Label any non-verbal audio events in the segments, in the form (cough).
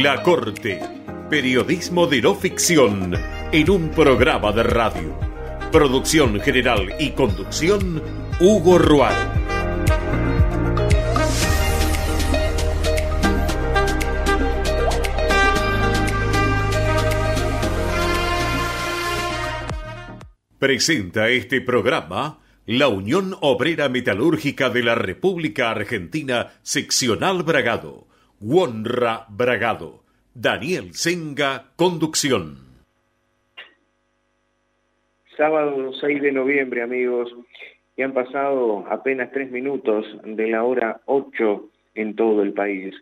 La Corte. Periodismo de no ficción en un programa de radio. Producción general y conducción, Hugo Rual. Presenta este programa la Unión Obrera Metalúrgica de la República Argentina, seccional Bragado Wonra Bragado. Daniel Senga, conducción. Sábado 6 de noviembre, amigos, y han pasado apenas tres minutos de la hora 8 en todo el país.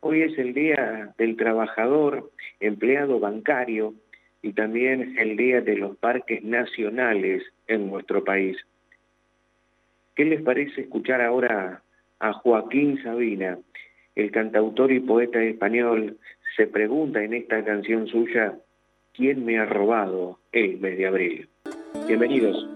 Hoy es el Día del Trabajador, empleado bancario, y también el Día de los Parques Nacionales en nuestro país. ¿Qué les parece escuchar ahora a Joaquín Sabina, el cantautor y poeta español se pregunta en esta canción suya, ¿quién me ha robado el mes de abril? Bienvenidos.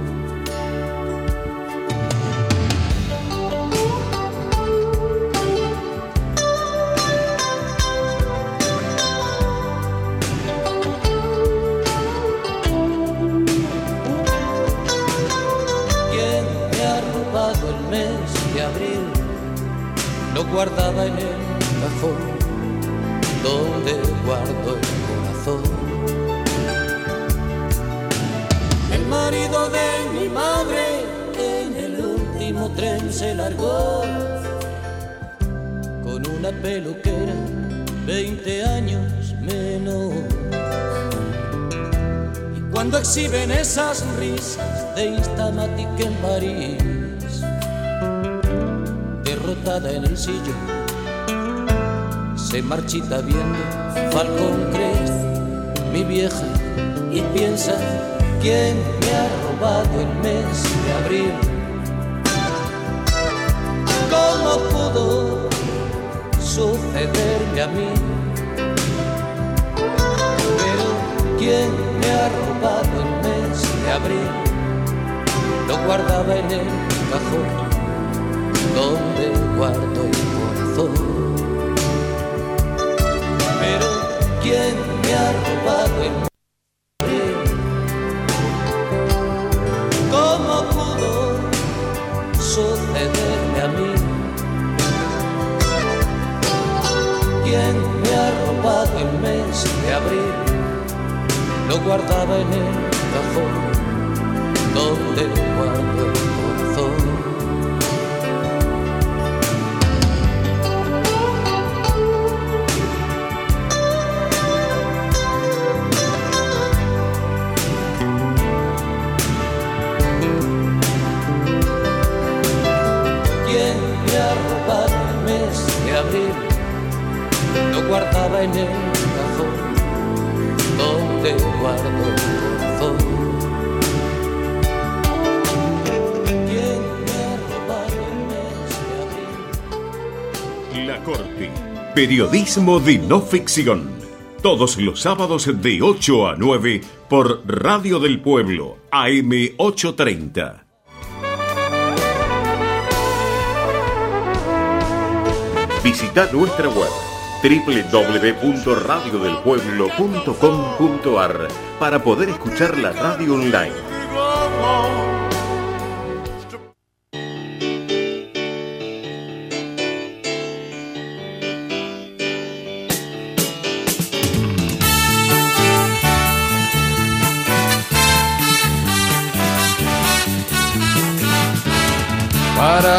Exhiben esas risas de Instamatic en París, derrotada en el sillón, se marchita viendo Falcon Crest, mi vieja, y piensa ¿Quién me ha robado el mes de abril? ¿Cómo pudo sucederme a mí? Pero ¿quién me ha robado el abril? Lo guardaba en el cajón donde guardo el corazón. Pero ¿quién me ha robado el Periodismo de no ficción. Todos los sábados de 8 a 9 por Radio del Pueblo, AM830. Visita nuestra web www.radiodelpueblo.com.ar para poder escuchar la radio online.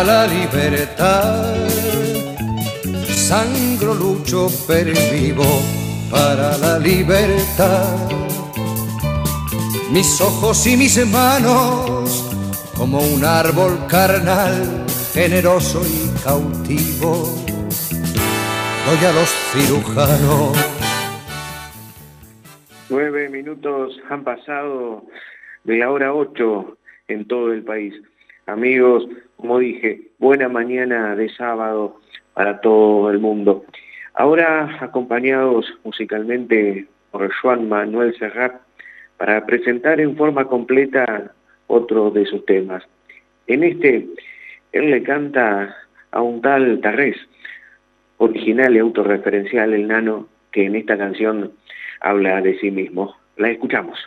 La libertad. Sangro, lucho, pero vivo para la libertad. Mis ojos y mis manos, como un árbol carnal, generoso y cautivo, doy a los cirujanos. Nueve minutos han pasado de la hora ocho en todo el país. Amigos, como dije, buena mañana de sábado para todo el mundo. Ahora acompañados musicalmente por Juan Manuel Serrat para presentar en forma completa otro de sus temas. En este, él le canta a un tal Tarrés, original y autorreferencial el nano, que en esta canción habla de sí mismo. La escuchamos.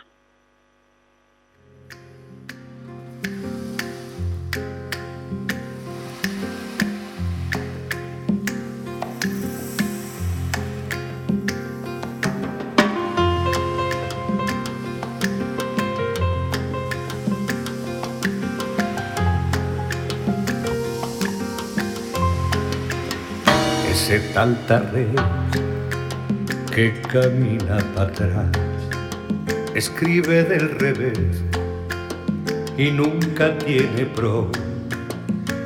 Ese tal tarrés que camina para atrás, escribe del revés y nunca tiene pro,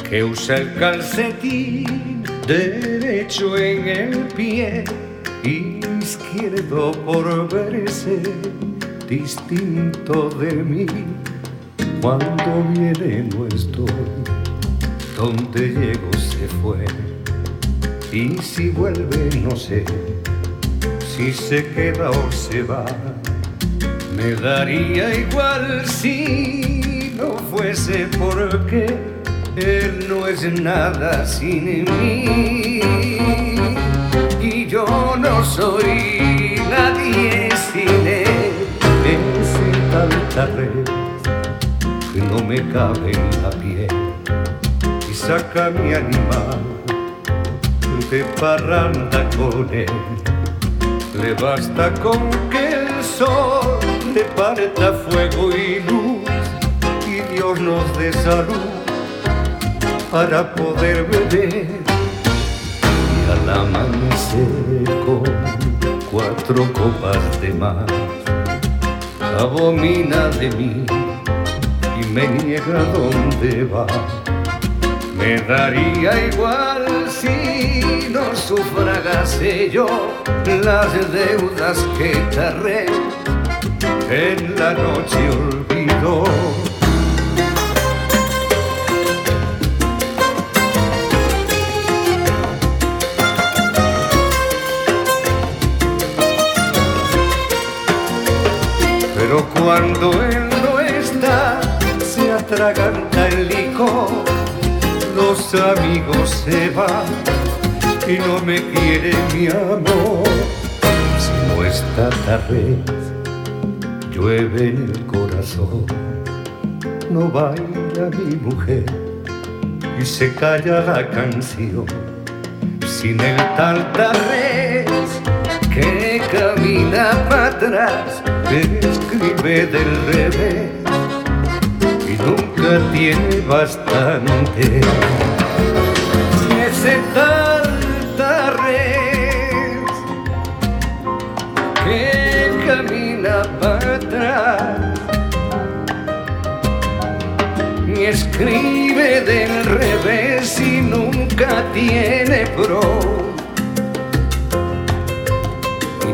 que usa el calcetín derecho en el pie, izquierdo por verse distinto de mí. Cuando viene no estoy, donde llego se fue. Y si vuelve no sé si se queda o se va. Me daría igual si no fuese porque él no es nada sin mí. Y yo no soy nadie sin él. Ese tanta red que no me cabe en la piel y saca mi animal de parranda con él. Le basta con que el sol le parta fuego y luz y Dios nos dé salud para poder beber. Y al amanecer con cuatro copas de más, abomina de mí y me niega dónde va. Me daría igual si sufragase yo las deudas que tarré en la noche olvido. Pero cuando él no está, se atraganta el licor los amigos se van y no me quiere mi amor. Si no está tarde, llueve en el corazón, no baila mi mujer y se calla la canción. Sin el tal tarrés que camina para atrás, escribe del revés y nunca tiene bastante. Escribe del revés y nunca tiene pro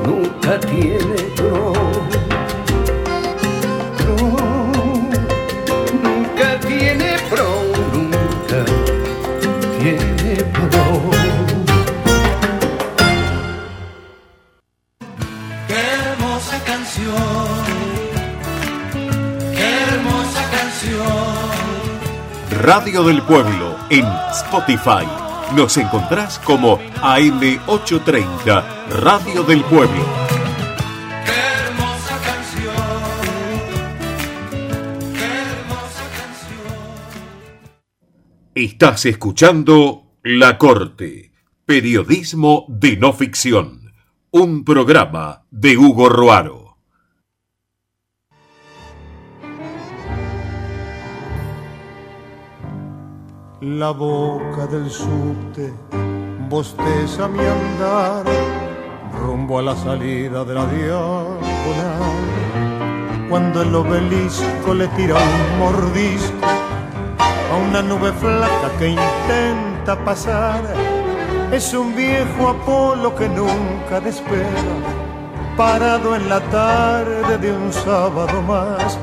nunca tiene pro. Radio del Pueblo en Spotify nos encontrás como AM830, Radio del Pueblo. Qué hermosa canción. Qué hermosa canción. Estás escuchando La Corte, periodismo de no ficción, un programa de Hugo Roaro. La boca del subte bosteza mi andar rumbo a la salida de la diagonal. Cuando el obelisco le tira un mordisco a una nube flaca que intenta pasar, es un viejo Apolo que nunca despega, parado en la tarde de un sábado más,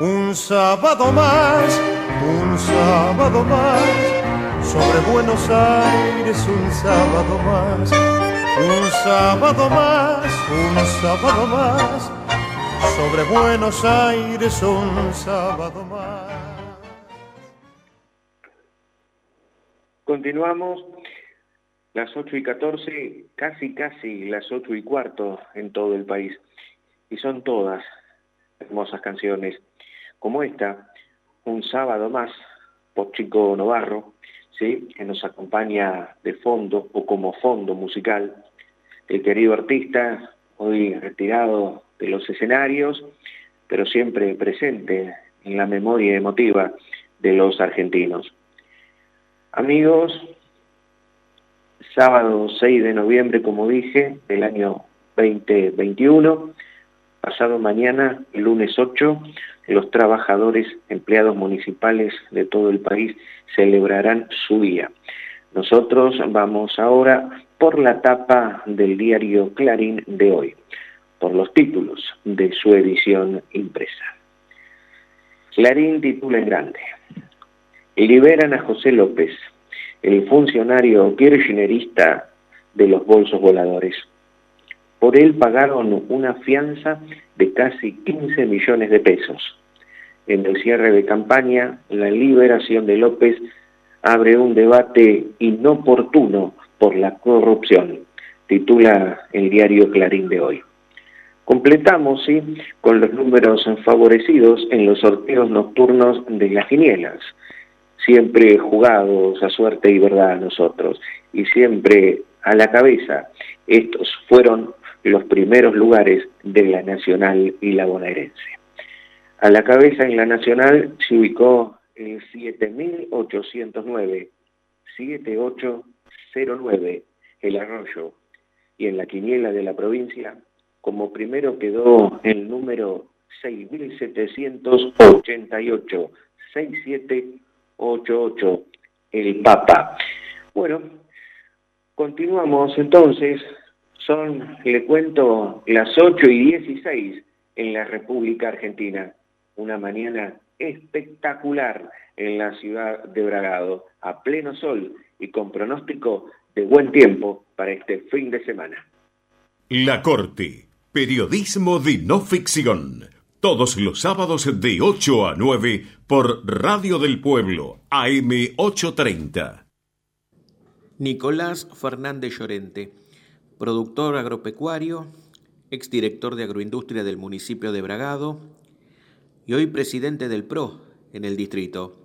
un sábado más un sábado más, sobre Buenos Aires un sábado más, un sábado más, un sábado más, sobre Buenos Aires un sábado más. Continuamos. Las 8 y 14, casi casi las 8 y cuarto en todo el país. Y son todas hermosas canciones, como esta, un sábado más por Chico Novarro, ¿sí? que nos acompaña de fondo o como fondo musical. El querido artista, hoy retirado de los escenarios, pero siempre presente en la memoria emotiva de los argentinos. Amigos, sábado 6 de noviembre, como dije, del año 2021, pasado mañana, lunes 8, los trabajadores empleados municipales de todo el país celebrarán su día. Nosotros vamos ahora por la tapa del diario Clarín de hoy, por los títulos de su edición impresa. Clarín titula en grande. Liberan a José López, el funcionario kirchnerista de los bolsos voladores. Por él pagaron una fianza de casi 15 millones de pesos. En el cierre de campaña, la liberación de López abre un debate inoportuno por la corrupción, titula el diario Clarín de hoy. Completamos, sí, con los números favorecidos en los sorteos nocturnos de las quinielas, siempre jugados a suerte y verdad a nosotros, y siempre a la cabeza. Estos fueron los primeros lugares de la Nacional y la Bonaerense. A la cabeza en la Nacional se ubicó el 7809, 7809, el arroyo, y en la quiniela de la provincia, como primero quedó el número 6788, 6788, el Papa. Bueno, continuamos entonces son, le cuento, las 8 y 16 en la República Argentina. Una mañana espectacular en la ciudad de Bragado, a pleno sol y con pronóstico de buen tiempo para este fin de semana. La Corte, periodismo de no ficción. Todos los sábados de 8 a 9 por Radio del Pueblo, AM830. Nicolás Fernández Llorente productor agropecuario, exdirector de agroindustria del municipio de Bragado y hoy presidente del PRO en el distrito.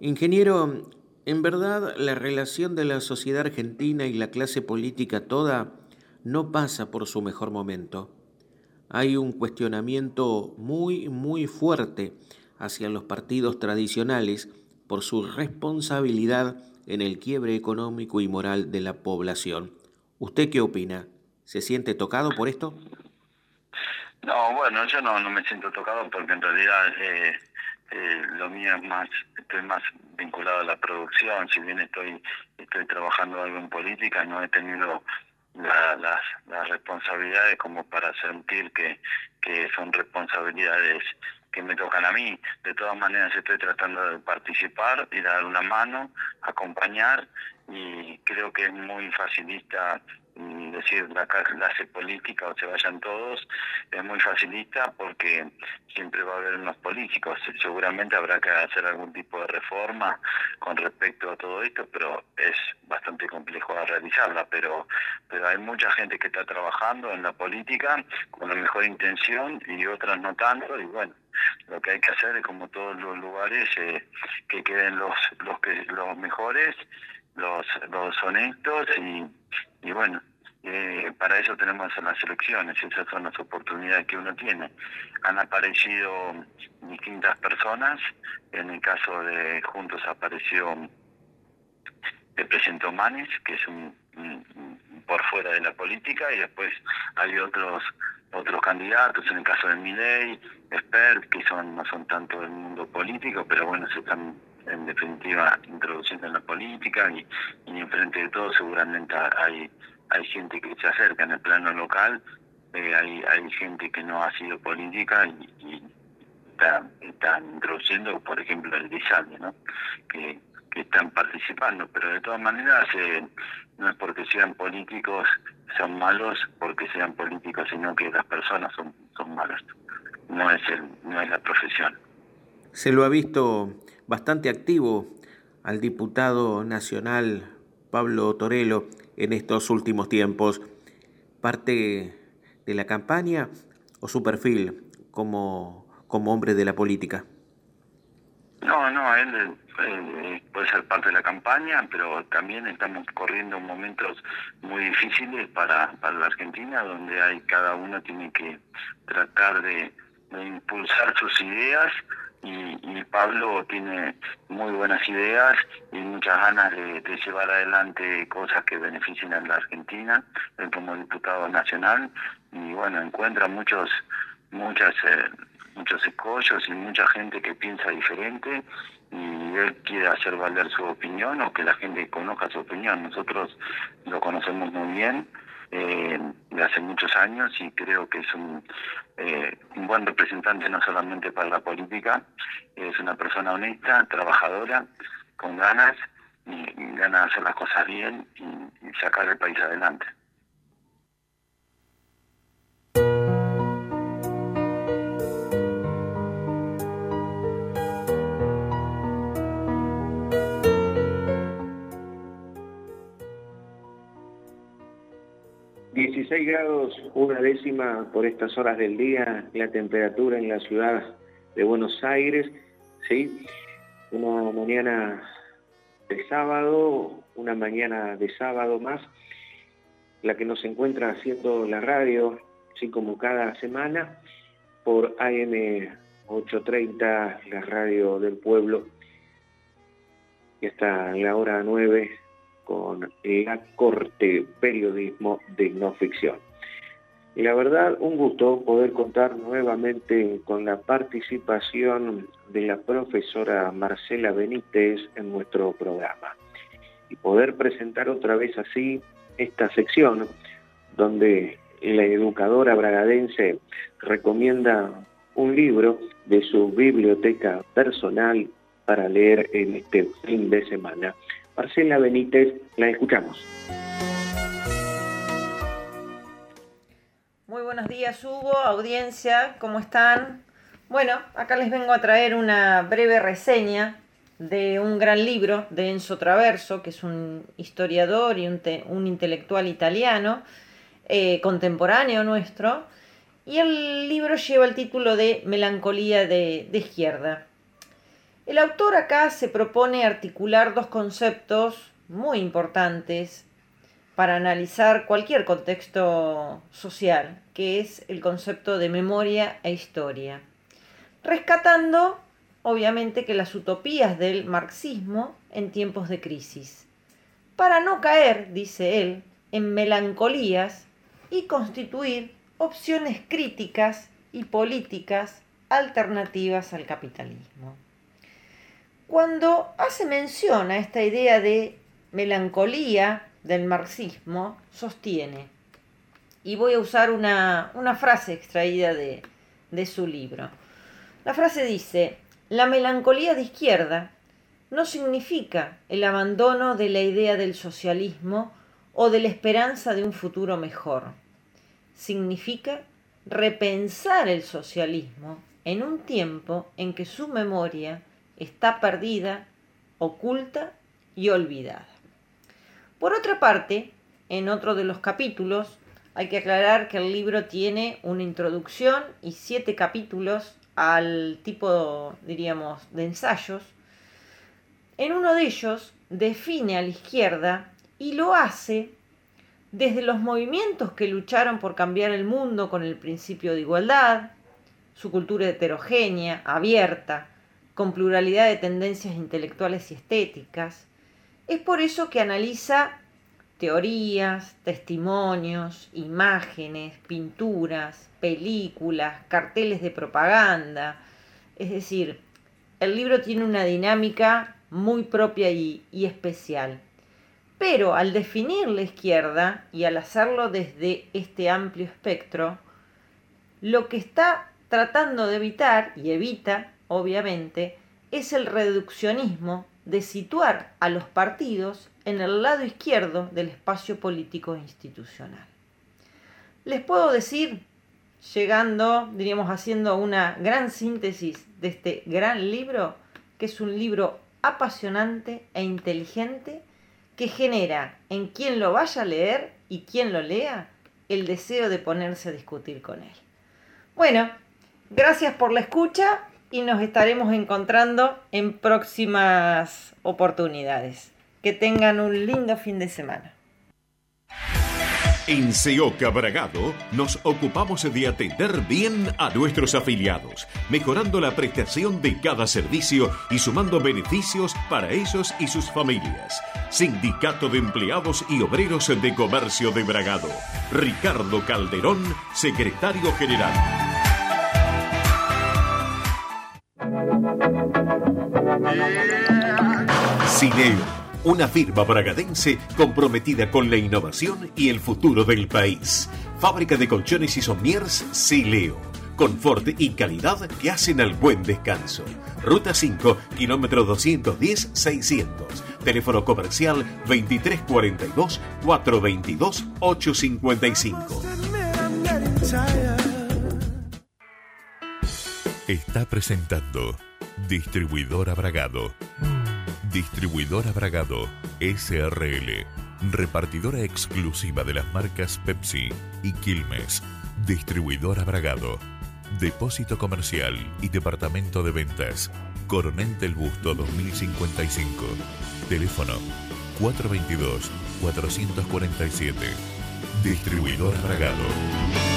Ingeniero, en verdad la relación de la sociedad argentina y la clase política toda no pasa por su mejor momento. Hay un cuestionamiento muy, muy fuerte hacia los partidos tradicionales por su responsabilidad en el quiebre económico y moral de la población. ¿Usted qué opina? ¿Se siente tocado por esto? No, bueno, yo no, no me siento tocado porque en realidad eh, eh, lo mío es más, estoy más vinculado a la producción, si bien estoy, estoy trabajando algo en política, no he tenido las, las responsabilidades como para sentir que, que son responsabilidades que me tocan a mí. De todas maneras estoy tratando de participar y dar una mano, acompañar y creo que es muy facilista mm, decir la clase política o se vayan todos es muy facilista porque siempre va a haber unos políticos. Seguramente habrá que hacer algún tipo de reforma con respecto a todo esto pero es bastante complejo a realizarla. Pero pero hay mucha gente que está trabajando en la política con la mejor intención y otras no tanto y bueno lo que hay que hacer es como todos los lugares eh, que queden los los que los mejores los, los honestos y, y bueno, eh, para eso tenemos las elecciones, esas son las oportunidades que uno tiene. Han aparecido distintas personas, en el caso de Juntos apareció el presidente Manes, que es un, por fuera de la política, y después hay otros otros candidatos, en el caso de Miley, Expert, que son no son tanto del mundo político, pero bueno, se están en definitiva introduciendo en la política y, y enfrente de todo seguramente hay hay gente que se acerca en el plano local, eh, hay, hay gente que no ha sido política y, está, están introduciendo, por ejemplo, el diseño, ¿no? que, que están participando, pero de todas maneras eh, no es porque sean políticos son malos, porque sean políticos, sino que las personas son, son malas, no es, el, no es la profesión. Se lo ha visto bastante activo al diputado nacional Pablo Torello en estos últimos tiempos. ¿Parte de la campaña o su perfil como, como hombre de la política? No, no, él, puede ser parte de la campaña, pero también estamos corriendo momentos muy difíciles para, para la Argentina, donde hay cada uno tiene que tratar de impulsar sus ideas y, Pablo tiene muy buenas ideas y muchas ganas de, llevar adelante cosas que beneficien a la Argentina, él como diputado nacional y bueno, encuentra muchos muchas eh, muchos escollos y mucha gente que piensa diferente y él quiere hacer valer su opinión o que la gente conozca su opinión. Nosotros lo conocemos muy bien eh, de hace muchos años y creo que es un, eh, un buen representante no solamente para la política, es una persona honesta, trabajadora, con ganas y, ganas de hacer las cosas bien y sacar el país adelante. 16 grados, una décima por estas horas del día, la temperatura en la ciudad de Buenos Aires, ¿sí? Una mañana de sábado, una mañana de sábado más, la que nos encuentra haciendo la radio, así como cada semana, por AM 830, la radio del pueblo, está en la hora 9 con la Corte Periodismo de No Ficción. La verdad, un gusto poder contar nuevamente con la participación de la profesora Marcela Benítez en nuestro programa. Y poder presentar otra vez así esta sección donde la educadora bragadense recomienda un libro de su biblioteca personal para leer en este fin de semana. Marcela Benítez, la escuchamos. Muy buenos días Hugo, audiencia, ¿cómo están? Bueno, acá les vengo a traer una breve reseña de un gran libro de Enzo Traverso, que es un historiador y un, intelectual italiano, eh, contemporáneo nuestro, y el libro lleva el título de Melancolía de izquierda. El autor acá se propone articular dos conceptos muy importantes para analizar cualquier contexto social, que es el concepto de memoria e historia, rescatando obviamente que las utopías del marxismo en tiempos de crisis, para no caer, dice él, en melancolías y constituir opciones críticas y políticas alternativas al capitalismo. Cuando hace mención a esta idea de melancolía del marxismo, sostiene, y voy a usar una, frase extraída de, de su libro. La frase dice, la melancolía de izquierda no significa el abandono de la idea del socialismo o de la esperanza de un futuro mejor. Significa repensar el socialismo en un tiempo en que su memoria está perdida, oculta y olvidada. Por otra parte, en otro de los capítulos, hay que aclarar que el libro tiene una introducción y siete capítulos al tipo, diríamos, de ensayos. En uno de ellos define a la izquierda y lo hace desde los movimientos que lucharon por cambiar el mundo con el principio de igualdad, su cultura heterogénea, abierta, con pluralidad de tendencias intelectuales y estéticas. Es por eso que analiza teorías, testimonios, imágenes, pinturas, películas, carteles de propaganda. Es decir, el libro tiene una dinámica muy propia y, y especial. Pero al definir la izquierda y al hacerlo desde este amplio espectro, lo que está tratando de evitar, y evita, obviamente, es el reduccionismo de situar a los partidos en el lado izquierdo del espacio político institucional. Les puedo decir, llegando, diríamos, haciendo una gran síntesis de este gran libro, que es un libro apasionante e inteligente que genera en quien lo vaya a leer y quien lo lea el deseo de ponerse a discutir con él. Bueno, gracias por la escucha y nos estaremos encontrando en próximas oportunidades. Que tengan un lindo fin de semana. En SEOCA Bragado nos ocupamos de atender bien a nuestros afiliados, mejorando la prestación de cada servicio y sumando beneficios para ellos y sus familias. Sindicato de Empleados y Obreros de Comercio de Bragado. Ricardo Calderón, secretario general. Cineo, una firma bragadense comprometida con la innovación y el futuro del país. Fábrica de colchones y sommiers Sileo. Confort y calidad que hacen al buen descanso. Ruta 5, kilómetro 210-600. Teléfono comercial 2342-422-855. Está presentando Distribuidor Bragado. Distribuidora Bragado SRL. Repartidora exclusiva de las marcas Pepsi y Quilmes. Distribuidora Bragado. Depósito comercial y departamento de ventas. Coronel del Busto 2055. Teléfono 422 447. Distribuidor Bragado.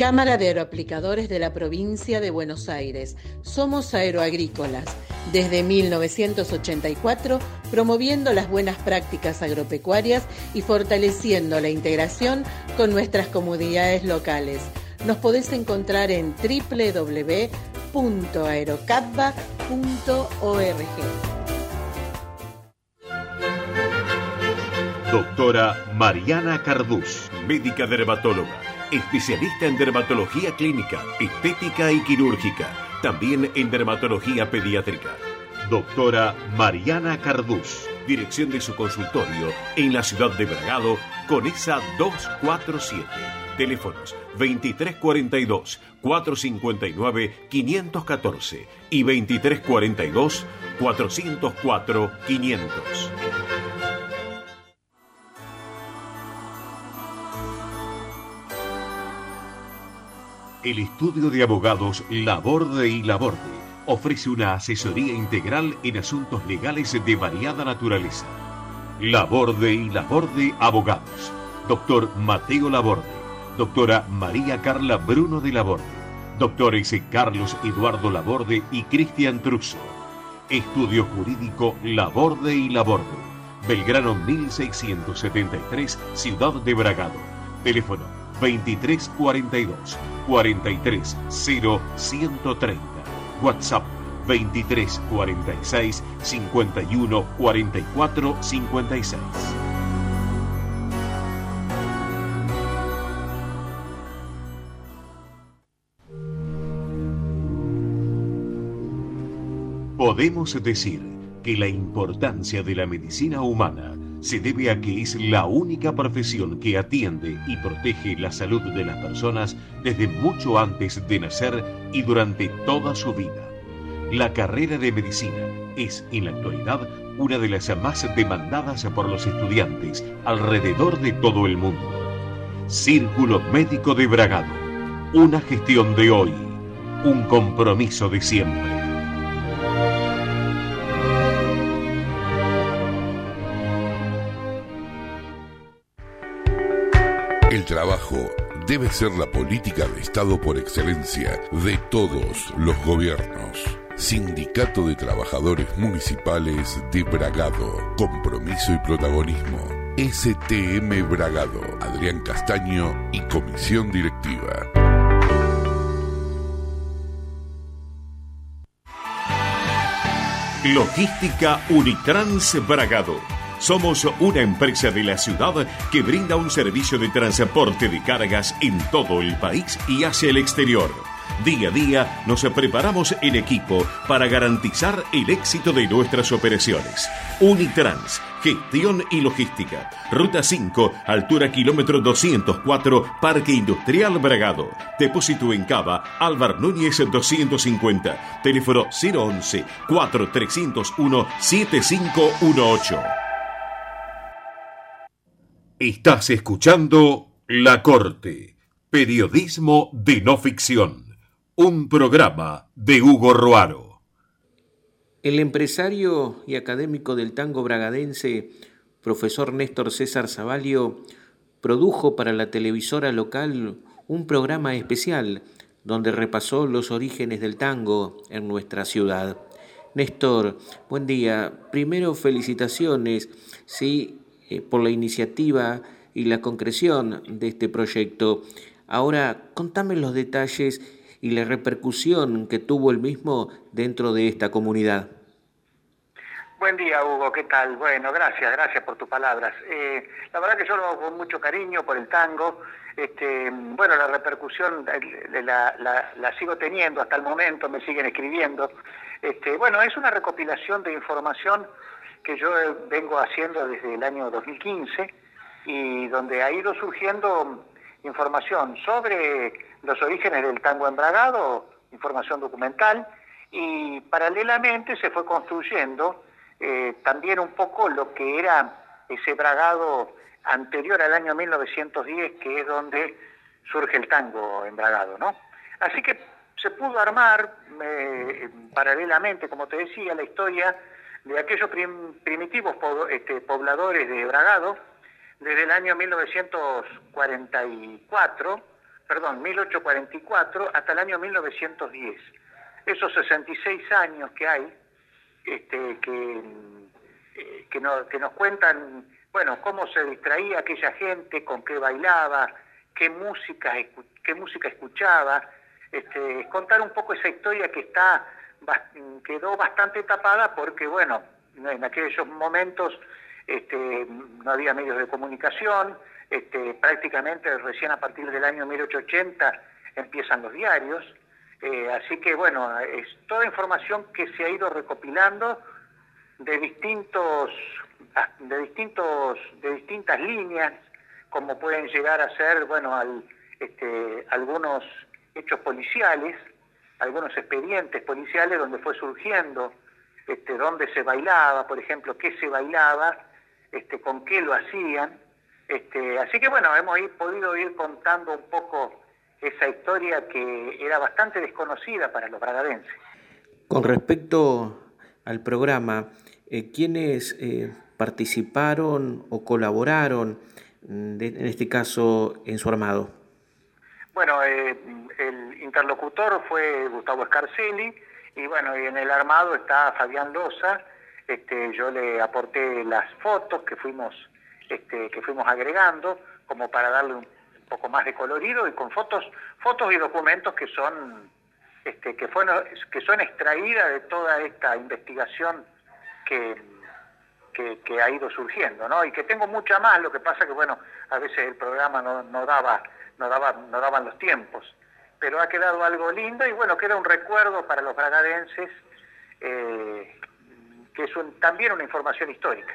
Cámara de Aeroaplicadores de la provincia de Buenos Aires. Somos aeroagrícolas. Desde 1984, promoviendo las buenas prácticas agropecuarias y fortaleciendo la integración con nuestras comunidades locales. Nos podés encontrar en www.aerocatba.org. Doctora Mariana Cardús, médica dermatóloga especialista en dermatología clínica, estética y quirúrgica, también en dermatología pediátrica. Doctora Mariana Cardús, dirección de su consultorio en la ciudad de Bragado, con esa 247. Teléfonos 2342 459 514 y 2342 El estudio de abogados Laborde y Laborde ofrece una asesoría integral en asuntos legales de variada naturaleza. Laborde y Laborde Abogados. Doctor Mateo Laborde. Doctora María Carla Bruno de Laborde. Doctores Carlos Eduardo Laborde y Cristian Truso. Estudio Jurídico Laborde y Laborde. Belgrano 1673, Ciudad de Bragado. Teléfono 2342 430 WhatsApp 2346 51 44 56. Podemos decir que la importancia de la medicina humana se debe a que es la única profesión que atiende y protege la salud de las personas desde mucho antes de nacer y durante toda su vida. La carrera de medicina es en la actualidad una de las más demandadas por los estudiantes alrededor de todo el mundo. Círculo Médico de Bragado. Una gestión de hoy. Un compromiso de siempre. Trabajo debe ser la política de Estado por excelencia de todos los gobiernos. Sindicato de Trabajadores Municipales de Bragado. Compromiso y protagonismo. STM Bragado. Adrián Castaño y Comisión Directiva. Logística Unitrans Bragado somos una empresa de la ciudad que brinda un servicio de transporte de cargas en todo el país y hacia el exterior. Día a día nos preparamos en equipo para garantizar el éxito de nuestras operaciones. Unitrans, gestión y logística. Ruta 5, altura kilómetro 204, Parque Industrial Bragado. Depósito en Cava, Álvar Núñez 250. Teléfono 011 4301 7518. Estás escuchando La Corte, periodismo de no ficción, un programa de Hugo Roaro. El empresario y académico del tango bragadense, profesor Néstor César Zavalio, produjo para la televisora local un programa especial donde repasó los orígenes del tango en nuestra ciudad. Néstor, buen día. Primero felicitaciones, sí, eh, por la iniciativa y la concreción de este proyecto. Ahora, contame los detalles y la repercusión que tuvo el mismo dentro de esta comunidad. Buen día, Hugo, ¿qué tal? Bueno, gracias, gracias por tus palabras. Eh, la verdad que yo lo hago con mucho cariño por el tango. Este, bueno, la repercusión la, la, sigo teniendo hasta el momento, me siguen escribiendo. Este, bueno, es una recopilación de información que yo vengo haciendo desde el año 2015 y donde ha ido surgiendo información sobre los orígenes del tango embragado, información documental, y paralelamente se fue construyendo eh, también un poco lo que era ese bragado anterior al año 1910, que es donde surge el tango embragado, ¿no? Así que se pudo armar eh, paralelamente, como te decía, la historia de aquellos primitivos este, pobladores de Bragado desde el año 1944, perdón, 1844 hasta el año 1910. Esos 66 años que hay, este, que, eh, que, nos cuentan, bueno, cómo se distraía aquella gente, con qué bailaba, qué música, qué música escuchaba, este, contar un poco esa historia que está quedó bastante tapada porque, bueno, en aquellos momentos este, no había medios de comunicación, este, prácticamente recién a partir del año 1880 empiezan los diarios, eh, así que bueno, es toda información que se ha ido recopilando de distintos, de distintos, de distintas líneas, como pueden llegar a ser, bueno, al, este, algunos hechos policiales, algunos expedientes policiales donde fue surgiendo este, dónde se bailaba, por ejemplo, qué se bailaba, este, con qué lo hacían. Este, así que bueno, hemos podido ir contando un poco esa historia que era bastante desconocida para los bragadenses. Con respecto al programa, eh, ¿quiénes eh, participaron o colaboraron, mm, en este caso, en su armado? Bueno, eh, interlocutor fue Gustavo Scarcelli y bueno, y en el armado está Fabián Loza. Este, yo le aporté las fotos que fuimos, este, que fuimos agregando como para darle un poco más de colorido y con fotos, fotos y documentos que son, este, que fueron, que son extraídas de toda esta investigación que, que, ha ido surgiendo, ¿no? Y que tengo mucha más, lo que pasa que bueno, a veces el programa no, no daba, no daba, no daban los tiempos. Pero ha quedado algo lindo y bueno, queda un recuerdo para los bragadenses, eh, que es también una información histórica.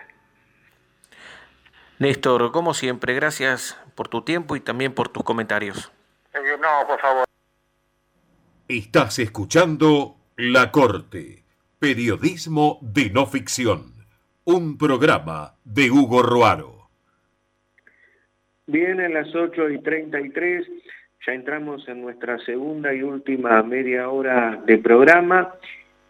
Néstor, como siempre, gracias por tu tiempo y también por tus comentarios. Eh, no, por favor. Estás escuchando La Corte, periodismo de no ficción, un programa de Hugo Roaro. Bien, a las 8 y 33 ya entramos en nuestra segunda y última media hora de programa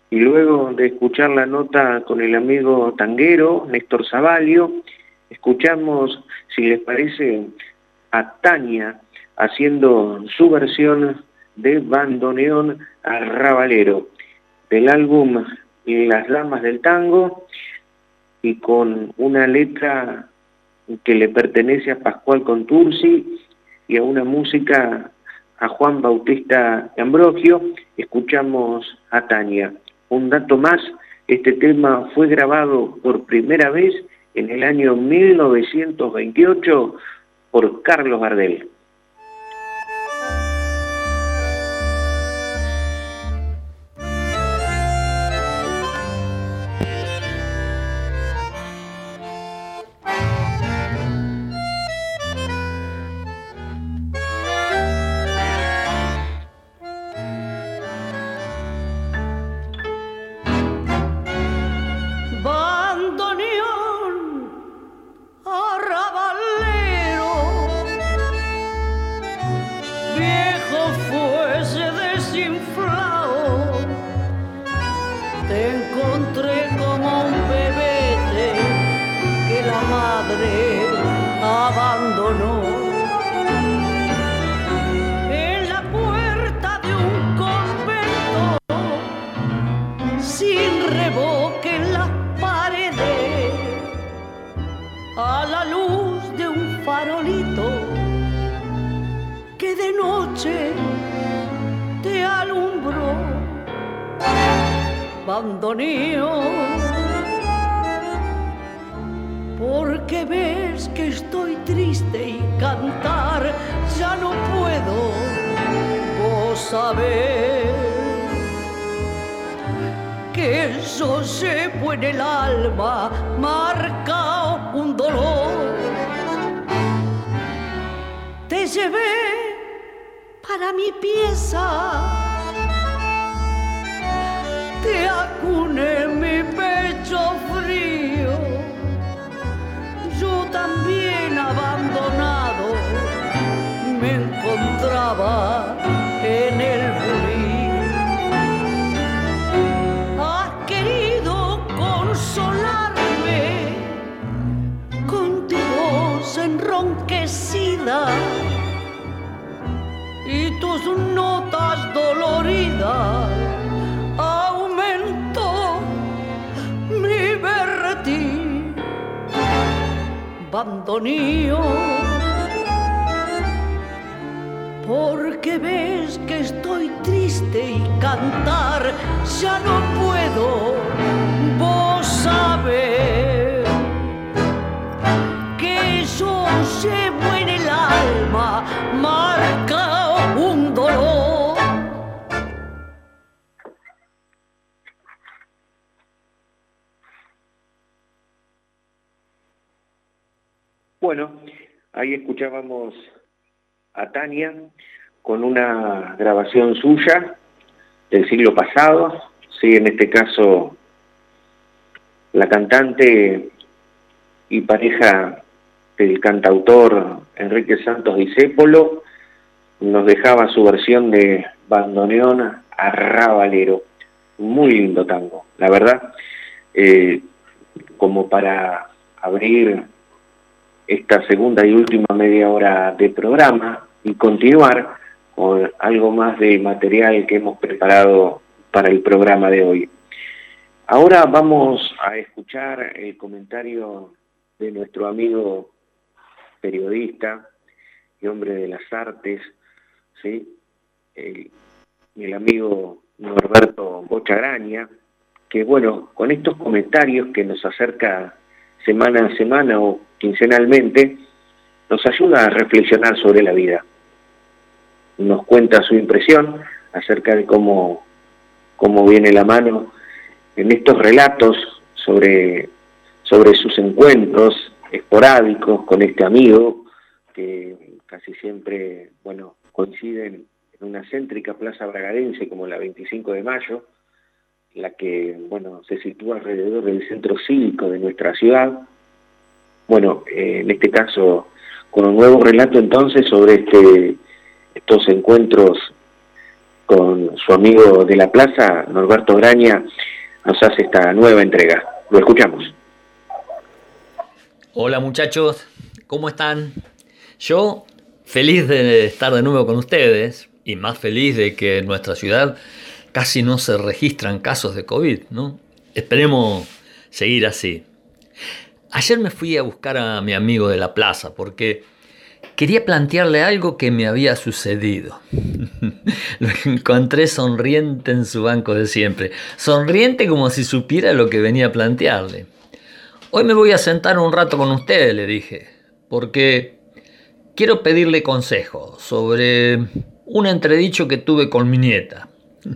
y luego de escuchar la nota con el amigo tanguero Néstor Zavalio, escuchamos, si les parece, a Tania haciendo su versión de bandoneón arrabalero del álbum Las Damas del Tango y con una letra que le pertenece a Pascual Contursi y a una música a Juan Bautista Ambrogio, escuchamos a Tania. Un dato más, este tema fue grabado por primera vez en el año 1928 por Carlos Gardel. también abandonado. Me encontraba en el porque ves que estoy triste y cantar ya no puedo, vos sabés que yo llevo en el alma marca Bueno, ahí escuchábamos a Tania con una grabación suya del siglo pasado, sí, en este caso la cantante y pareja del cantautor Enrique Santos Discépolo nos dejaba su versión de bandoneón arrabalero. Muy lindo tango, la verdad, eh, como para abrir esta segunda y última media hora de programa y continuar con algo más de material que hemos preparado para el programa de hoy. Ahora vamos a escuchar el comentario de nuestro amigo periodista y hombre de las artes, ¿sí? el, amigo Norberto Bochagraña, que bueno, con estos comentarios que nos acerca semana a semana o nos ayuda a reflexionar sobre la vida. Nos cuenta su impresión acerca de cómo, cómo viene la mano en estos relatos sobre, sobre sus encuentros esporádicos con este amigo, que casi siempre, bueno, coinciden en una céntrica plaza bragadense como la 25 de mayo, la que, bueno, se sitúa alrededor del centro cívico de nuestra ciudad. Bueno, eh, en este caso, con un nuevo relato entonces sobre este, estos encuentros con su amigo de la plaza, Norberto Graña, nos hace esta nueva entrega. Lo escuchamos. Hola muchachos, ¿cómo están? Yo feliz de estar de nuevo con ustedes y más feliz de que en nuestra ciudad casi no se registran casos de COVID, ¿no? Esperemos seguir así. Ayer me fui a buscar a mi amigo de la plaza porque quería plantearle algo que me había sucedido. (laughs) lo encontré sonriente en su banco de siempre, sonriente como si supiera lo que venía a plantearle. Hoy me voy a sentar un rato con usted, le dije, porque quiero pedirle consejo sobre un entredicho que tuve con mi nieta. (laughs)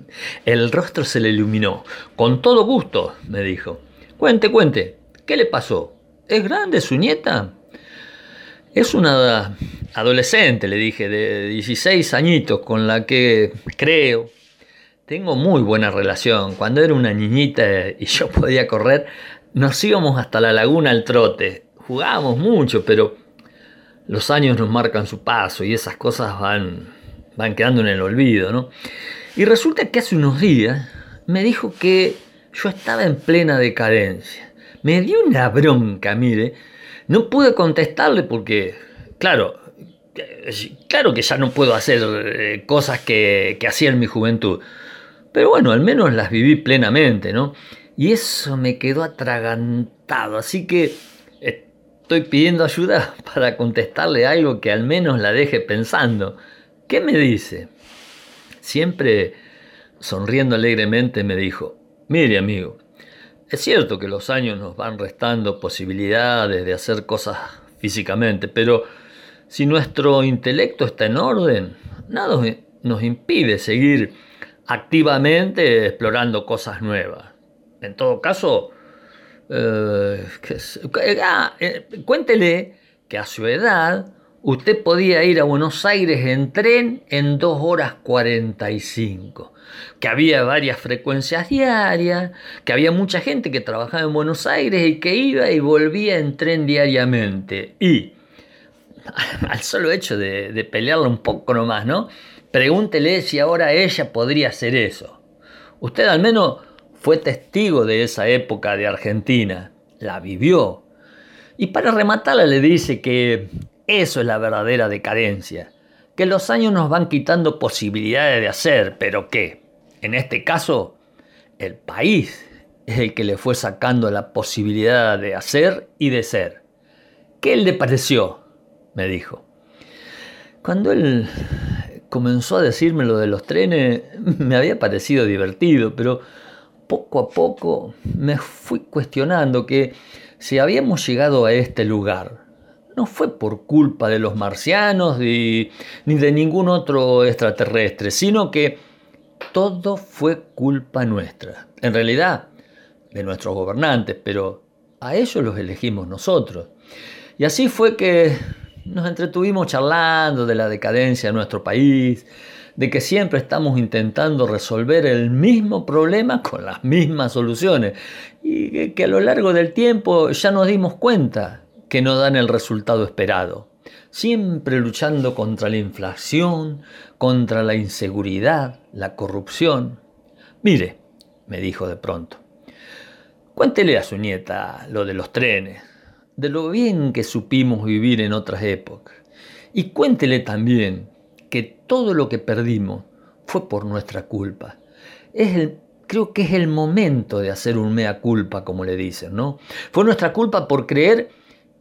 El rostro se le iluminó. Con todo gusto, me dijo. Cuente, cuente, ¿qué le pasó? ¿Es grande su nieta? Es una adolescente, le dije, de 16 añitos, con la que creo. Tengo muy buena relación. Cuando era una niñita y yo (laughs) podía correr, nos íbamos hasta la laguna al trote. Jugábamos mucho, pero los años nos marcan su paso y esas cosas van, van quedando en el olvido, ¿no? Y resulta que hace unos días me dijo que yo estaba en plena decadencia. Me dio una bronca, mire. No pude contestarle porque, claro, claro que ya no puedo hacer eh, cosas que, que hacía en mi juventud. Pero bueno, al menos las viví plenamente, ¿no? Y eso me quedó atragantado. Así que estoy pidiendo ayuda (laughs) para contestarle algo que al menos la deje pensando. ¿Qué me dice? Siempre sonriendo alegremente me dijo, mire amigo, es cierto que los años nos van restando posibilidades de hacer cosas físicamente, pero si nuestro intelecto está en orden, nada nos impide seguir activamente explorando cosas nuevas. En todo caso, eh, ah, eh, cuéntele que a su edad usted podía ir a Buenos Aires en tren en 2 horas 45 que había varias frecuencias diarias, que había mucha gente que trabajaba en Buenos Aires y que iba y volvía en tren diariamente. Y (laughs) al solo hecho de, de pelearla un poco nomás, ¿no? Pregúntele si ahora ella podría hacer eso. Usted al menos fue testigo de esa época de Argentina, la vivió. Y para rematarla le dice que eso es la verdadera decadencia, que los años nos van quitando posibilidades de hacer, pero que en este caso, el país es el que le fue sacando la posibilidad de hacer y de ser. ¿Qué le pareció? me dijo. Cuando él comenzó a decirme lo de los trenes, (laughs) me había parecido divertido, pero poco a poco me fui cuestionando que si habíamos llegado a este lugar, no fue por culpa de los marcianos ni, ni de ningún otro extraterrestre, sino que todo fue culpa nuestra. En realidad, de nuestros gobernantes, pero a ellos los elegimos nosotros. Y así fue que nos entretuvimos charlando de la decadencia de nuestro país, de que siempre estamos intentando resolver el mismo problema con las mismas soluciones y que a lo largo del tiempo ya nos dimos cuenta que no dan el resultado esperado. siempre luchando contra la inflación, contra la inseguridad, la corrupción. Mire, me dijo de pronto, cuéntele a su nieta lo de los trenes, de lo bien que supimos vivir en otras épocas, y cuéntele también que todo lo que perdimos fue por nuestra culpa. Es el, creo que es el momento de hacer un mea culpa, como le dicen, ¿no? Fue nuestra culpa por creer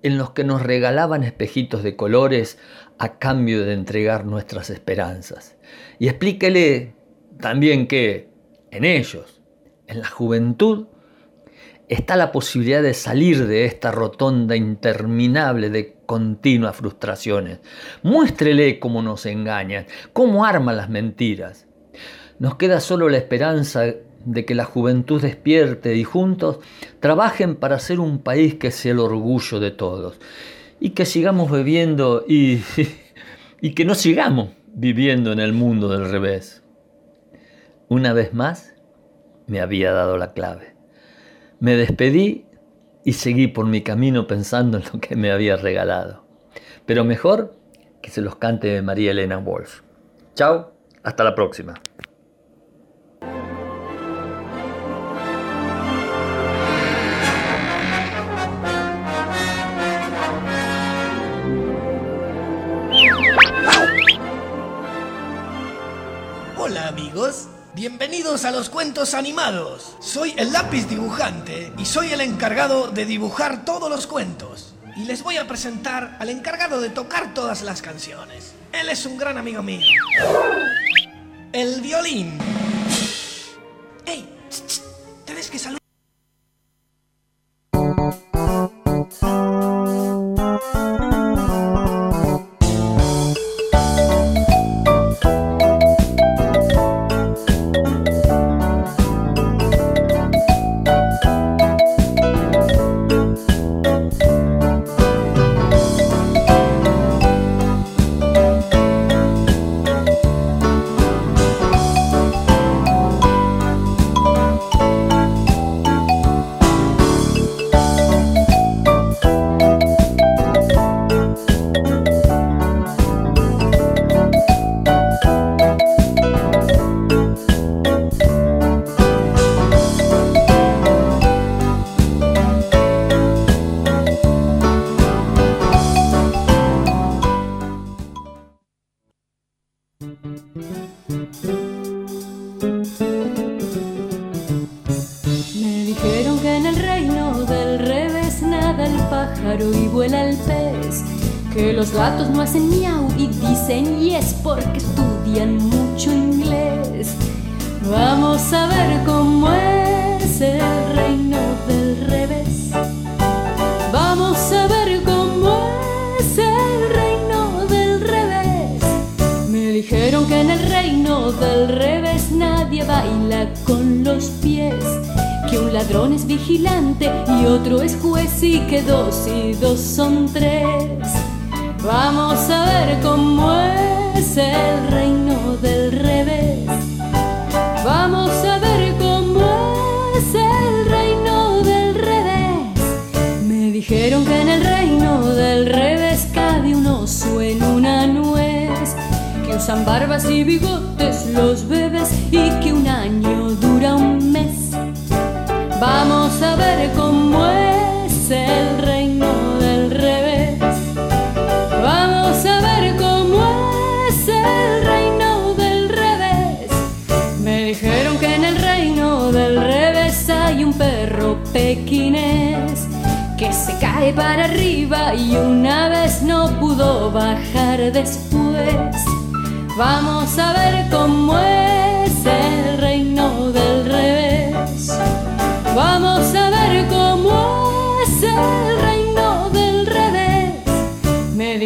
en los que nos regalaban espejitos de colores a cambio de entregar nuestras esperanzas. Y explíquele también que en ellos, en la juventud, está la posibilidad de salir de esta rotonda interminable de continuas frustraciones. Muéstrele cómo nos engañan, cómo arman las mentiras. Nos queda solo la esperanza de que la juventud despierte y juntos trabajen para hacer un país que sea el orgullo de todos y que sigamos viviendo y, (laughs) y que no sigamos viviendo en el mundo del revés. Una vez más me había dado la clave. Me despedí y seguí por mi camino pensando en lo que me había regalado. Pero mejor que se los cante María Elena Wolf. Chao, hasta la próxima. Bienvenidos a los cuentos animados. Soy el lápiz dibujante y soy el encargado de dibujar todos los cuentos. Y les voy a presentar al encargado de tocar todas las canciones. Él es un gran amigo mío. El violín. ¡Ey! Tenés que saludar.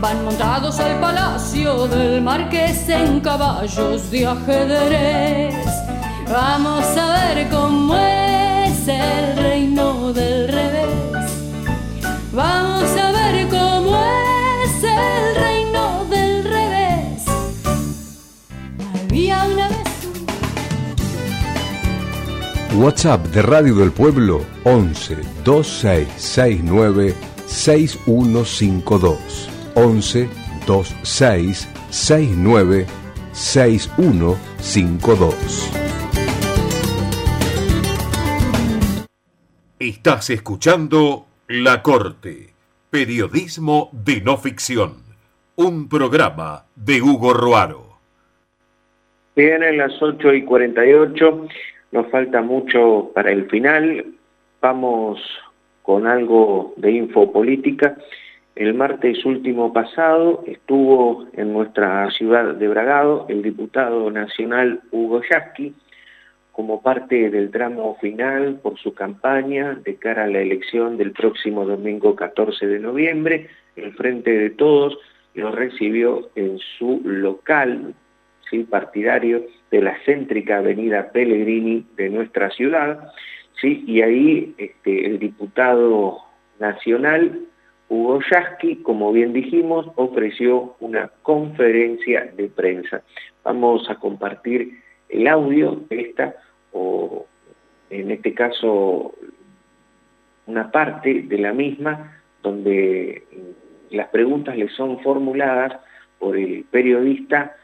Van montados al palacio del marqués en caballos de ajedrez. Vamos a ver cómo es el reino del revés. Vamos a ver cómo es el reino del revés. Había una vez WhatsApp de Radio del Pueblo 11 2669 6152 11 26 69 6152 Estás escuchando La Corte, periodismo de no ficción, un programa de Hugo Roaro. Bien, en las 8 y 48, nos falta mucho para el final, vamos con algo de infopolítica. El martes último pasado estuvo en nuestra ciudad de Bragado el diputado nacional Hugo Yasky como parte del tramo final por su campaña de cara a la elección del próximo domingo 14 de noviembre. El Frente de Todos lo recibió en su local ¿sí? partidario de la céntrica avenida Pellegrini de nuestra ciudad. Y ahí este, el diputado nacional Hugo Yasky, como bien dijimos, ofreció una conferencia de prensa. Vamos a compartir el audio de esta, o en este caso una parte de la misma, donde las preguntas le son formuladas por el periodista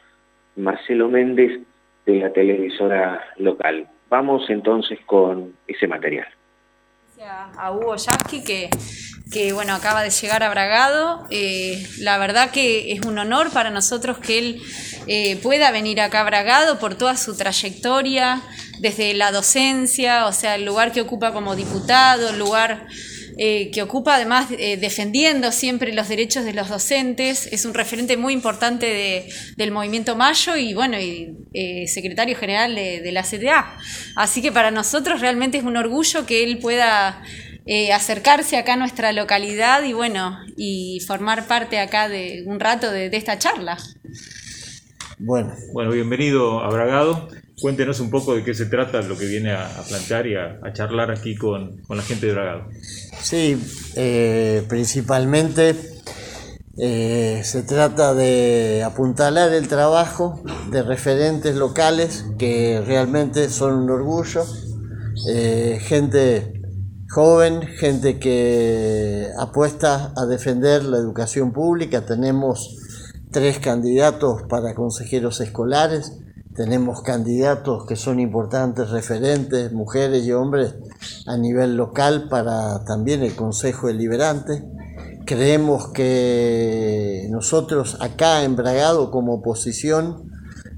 Marcelo Méndez de la televisora local. Vamos entonces con ese material. A Hugo Yasky que que bueno, acaba de llegar a Bragado. Eh, la verdad que es un honor para nosotros que él eh, pueda venir acá a Bragado por toda su trayectoria, desde la docencia, o sea, el lugar que ocupa como diputado, el lugar eh, que ocupa además defendiendo siempre los derechos de los docentes, es un referente muy importante del movimiento Mayo y bueno, y secretario general de, de la CTA. Así que para nosotros realmente es un orgullo que él pueda eh, acercarse acá a nuestra localidad y bueno, y formar parte acá de un rato de, esta charla. Bueno. Bueno, bienvenido a Bragado. Cuéntenos un poco de qué se trata lo que viene a, plantear y a, charlar aquí con, la gente de Bragado. Sí, eh, principalmente eh, se trata de apuntalar el trabajo de referentes locales que realmente son un orgullo, gente joven, gente que apuesta a defender la educación pública. Tenemos tres candidatos para consejeros escolares, tenemos candidatos que son importantes referentes, mujeres y hombres a nivel local para también el Consejo Deliberante. Creemos que nosotros acá en Bragado como oposición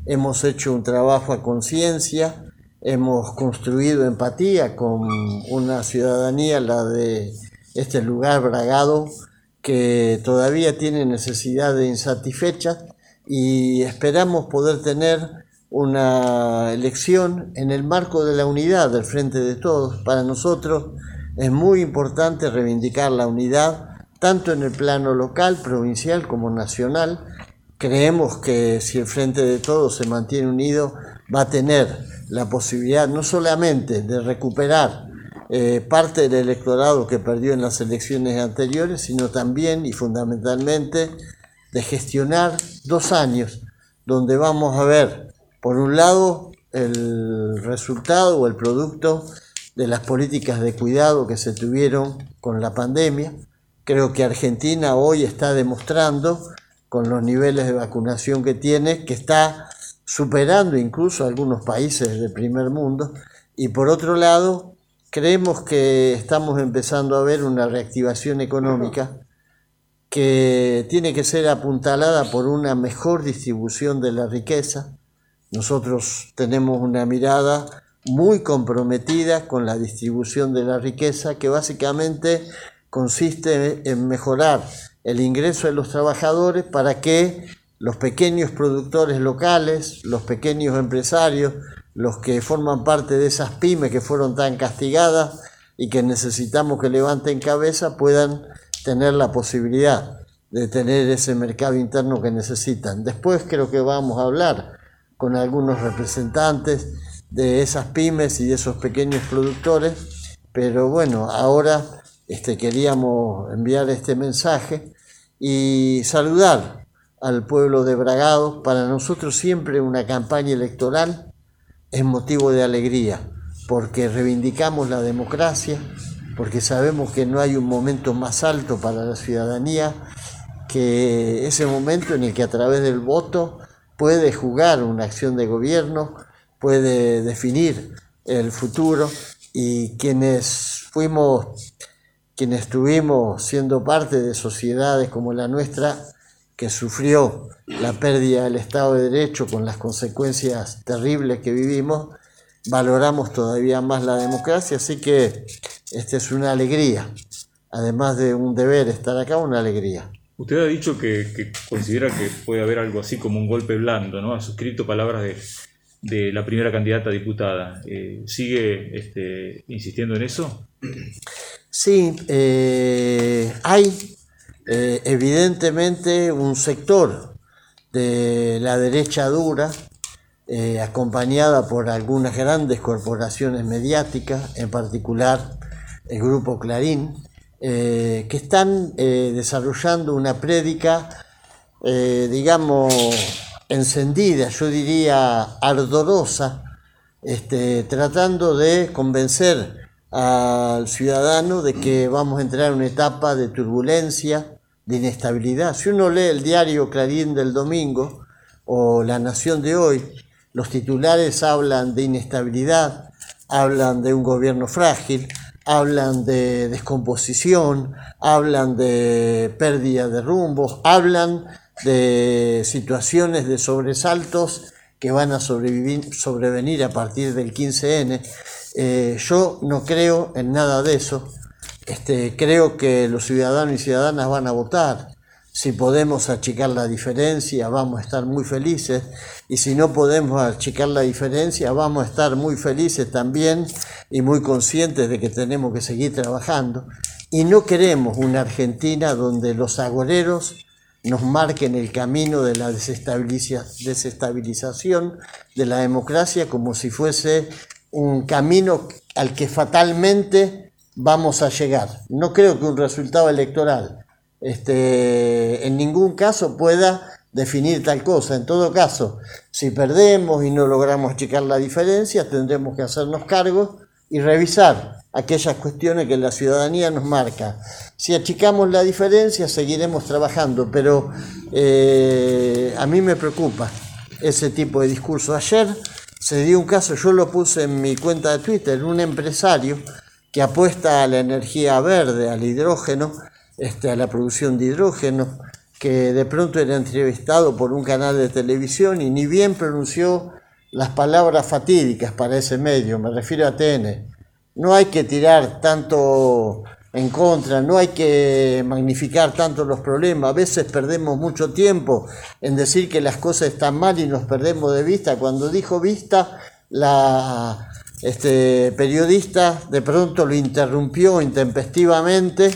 hemos hecho un trabajo a conciencia, hemos construido empatía con una ciudadanía, la de este lugar bragado, que todavía tiene necesidad de insatisfechas y esperamos poder tener una elección en el marco de la unidad del Frente de Todos. Para nosotros es muy importante reivindicar la unidad tanto en el plano local, provincial como nacional. Creemos que si el Frente de Todos se mantiene unido va a tener la posibilidad no solamente de recuperar eh, parte del electorado que perdió en las elecciones anteriores, sino también y fundamentalmente de gestionar dos años donde vamos a ver, por un lado, el resultado o el producto de las políticas de cuidado que se tuvieron con la pandemia. Creo que Argentina hoy está demostrando, con los niveles de vacunación que tiene, que está superando incluso algunos países del primer mundo. Y por otro lado, creemos que estamos empezando a ver una reactivación económica que tiene que ser apuntalada por una mejor distribución de la riqueza. Nosotros tenemos una mirada muy comprometida con la distribución de la riqueza que básicamente consiste en mejorar el ingreso de los trabajadores para que los pequeños productores locales, los pequeños empresarios, los que forman parte de esas pymes que fueron tan castigadas y que necesitamos que levanten cabeza, puedan tener la posibilidad de tener ese mercado interno que necesitan. Después creo que vamos a hablar con algunos representantes de esas pymes y de esos pequeños productores, pero bueno, ahora este, queríamos enviar este mensaje y saludar al pueblo de Bragado. Para nosotros siempre una campaña electoral es motivo de alegría, porque reivindicamos la democracia, porque sabemos que no hay un momento más alto para la ciudadanía que ese momento en el que a través del voto puede jugar una acción de gobierno, puede definir el futuro y quienes fuimos, quienes estuvimos siendo parte de sociedades como la nuestra, que sufrió la pérdida del Estado de Derecho con las consecuencias terribles que vivimos, valoramos todavía más la democracia, así que esta es una alegría, además de un deber estar acá, una alegría. Usted ha dicho que, considera que puede haber algo así como un golpe blando, ¿no? Ha suscrito palabras de, la primera candidata a diputada. Eh, ¿Sigue este, insistiendo en eso? Sí, eh, hay eh, evidentemente un sector de la derecha dura, acompañada por algunas grandes corporaciones mediáticas, en particular el grupo Clarín, eh, que están eh, desarrollando una prédica, eh, digamos, encendida, yo diría ardorosa, este, tratando de convencer al ciudadano de que vamos a entrar en una etapa de turbulencia, de inestabilidad. Si uno lee el diario Clarín del domingo o La Nación de hoy, los titulares hablan de inestabilidad, hablan de un gobierno frágil, hablan de descomposición, hablan de pérdida de rumbos, hablan de situaciones de sobresaltos que van a sobrevenir a partir del 15N. Eh, yo no creo en nada de eso. Este, creo que los ciudadanos y ciudadanas van a votar. Si podemos achicar la diferencia, vamos a estar muy felices. Y si no podemos achicar la diferencia, vamos a estar muy felices también y muy conscientes de que tenemos que seguir trabajando. Y no queremos una Argentina donde los agoreros nos marquen el camino de la desestabilización de la democracia como si fuese un camino al que fatalmente vamos a llegar. No creo que un resultado electoral este, en ningún caso pueda definir tal cosa. En todo caso, si perdemos y no logramos achicar la diferencia, tendremos que hacernos cargo y revisar aquellas cuestiones que la ciudadanía nos marca. Si achicamos la diferencia, seguiremos trabajando, pero eh, a mí me preocupa ese tipo de discurso. Ayer se dio un caso, yo lo puse en mi cuenta de Twitter, un empresario que apuesta a la energía verde, al hidrógeno, este, a la producción de hidrógeno, que de pronto era entrevistado por un canal de televisión y ni bien pronunció las palabras fatídicas para ese medio, me refiero a TN. No hay que tirar tanto en contra, no hay que magnificar tanto los problemas, a veces perdemos mucho tiempo en decir que las cosas están mal y nos perdemos de vista. Cuando dijo vista, la este, periodista de pronto lo interrumpió intempestivamente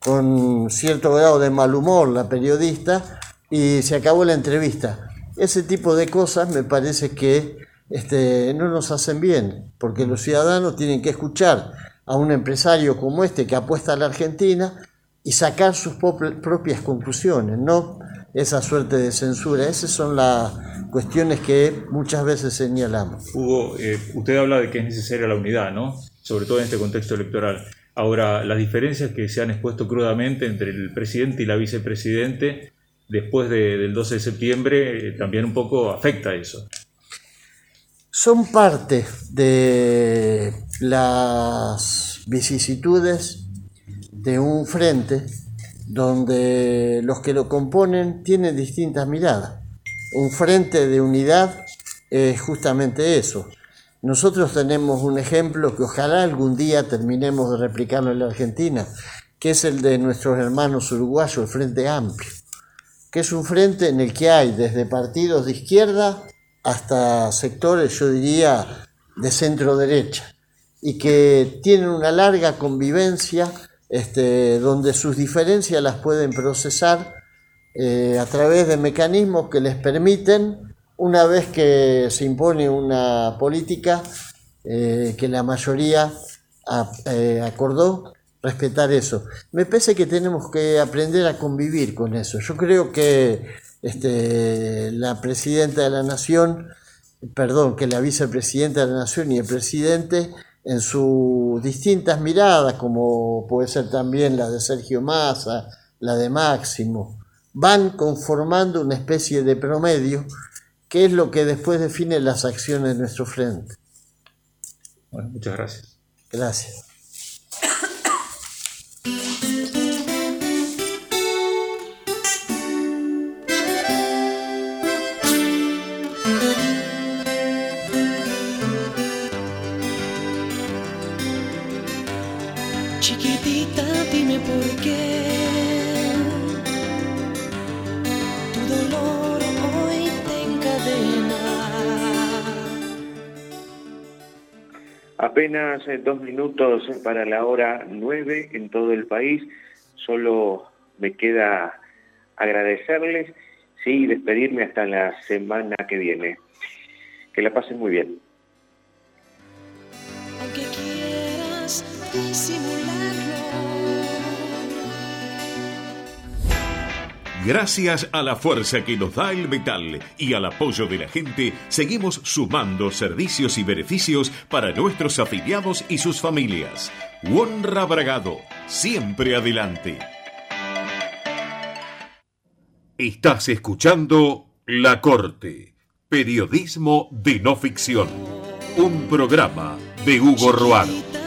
con cierto grado de mal humor la periodista y se acabó la entrevista. Ese tipo de cosas me parece que este, no nos hacen bien, porque los ciudadanos tienen que escuchar a un empresario como este que apuesta a la Argentina y sacar sus propias conclusiones, no esa suerte de censura. Esas son las cuestiones que muchas veces señalamos. Hugo, eh, usted habla de que es necesaria la unidad, ¿no? Sobre todo en este contexto electoral. Ahora, las diferencias que se han expuesto crudamente entre el presidente y la vicepresidente después del 12 de septiembre eh, también un poco afecta eso. Son parte de las vicisitudes de un frente donde los que lo componen tienen distintas miradas. Un frente de unidad es justamente eso, nosotros tenemos un ejemplo que ojalá algún día terminemos de replicarlo en la Argentina, que es el de nuestros hermanos uruguayos, el Frente Amplio, que es un frente en el que hay desde partidos de izquierda hasta sectores, yo diría, de centro derecha, y que tienen una larga convivencia este, donde sus diferencias las pueden procesar eh, a través de mecanismos que les permiten, una vez que se impone una política eh, que la mayoría eh, acordó, respetar eso. Me parece que tenemos que aprender a convivir con eso. Yo creo que este, la presidenta de la nación, perdón, que la vicepresidenta de la nación y el presidente, en sus distintas miradas, como puede ser también la de Sergio Massa, la de Máximo, van conformando una especie de promedio que es lo que después define las acciones de nuestro frente. Bueno, muchas gracias. Gracias. Dos minutos para la hora nueve en todo el país. Solo me queda agradecerles, y despedirme hasta la semana que viene. Que la pasen muy bien. Gracias a la fuerza que nos da el metal y al apoyo de la gente, seguimos sumando servicios y beneficios para nuestros afiliados y sus familias. Honra Bragado, siempre adelante. Estás escuchando La Corte, periodismo de no ficción, un programa de Hugo Roaro.